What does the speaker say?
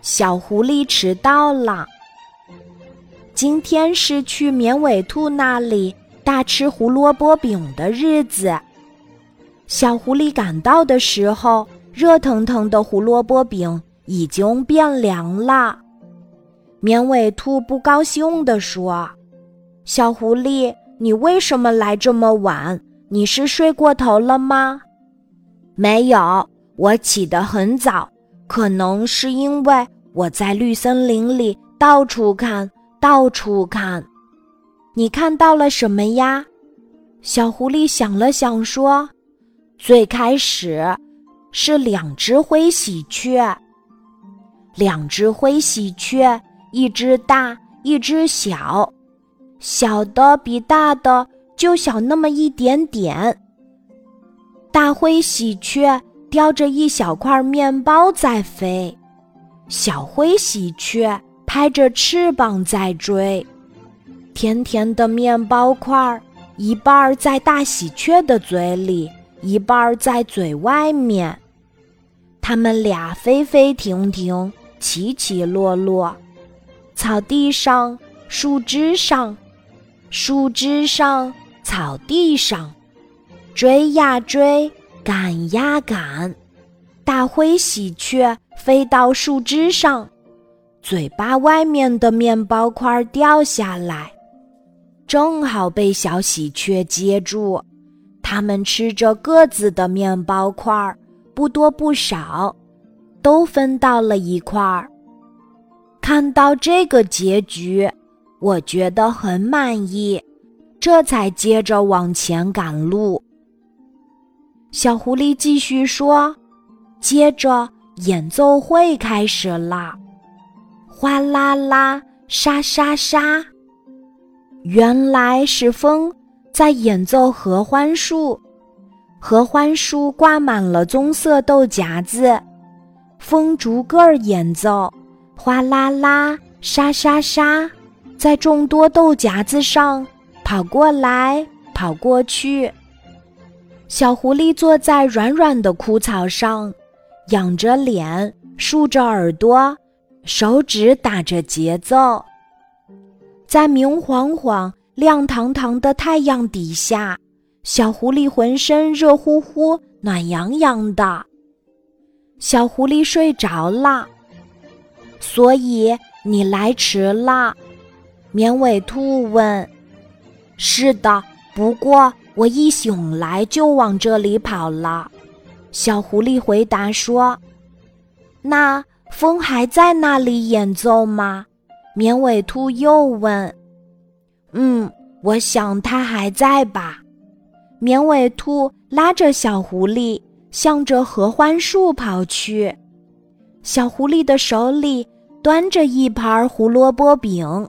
小狐狸迟到了。今天是去绵尾兔那里大吃胡萝卜饼的日子。小狐狸赶到的时候，热腾腾的胡萝卜饼已经变凉了。绵尾兔不高兴地说：“小狐狸，你为什么来这么晚？你是睡过头了吗？”“没有，我起得很早，可能是因为我在绿森林里到处看，到处看。你看到了什么呀？”小狐狸想了想说：“最开始是两只灰喜鹊，两只灰喜鹊。”一只大，一只小，小的比大的就小那么一点点。大灰喜鹊叼着一小块面包在飞，小灰喜鹊拍着翅膀在追。甜甜的面包块，一半儿在大喜鹊的嘴里，一半儿在嘴外面。它们俩飞飞停停，起起落落。草地上，树枝上，树枝上，草地上，追呀追，赶呀赶。大灰喜鹊飞到树枝上，嘴巴外面的面包块掉下来，正好被小喜鹊接住。它们吃着各自的面包块，不多不少，都分到了一块儿。看到这个结局，我觉得很满意，这才接着往前赶路。小狐狸继续说：“接着演奏会开始了，哗啦啦，沙沙沙，原来是风在演奏合欢树，合欢树挂满了棕色豆荚子，风逐个儿演奏。”哗啦啦，沙沙沙，在众多豆荚子上跑过来跑过去。小狐狸坐在软软的枯草上，仰着脸，竖着耳朵，手指打着节奏。在明晃晃、亮堂堂的太阳底下，小狐狸浑身热乎乎、暖洋洋的。小狐狸睡着了。所以你来迟了，绵尾兔问。是的，不过我一醒来就往这里跑了。小狐狸回答说。那风还在那里演奏吗？绵尾兔又问。嗯，我想它还在吧。绵尾兔拉着小狐狸，向着合欢树跑去。小狐狸的手里端着一盘胡萝卜饼。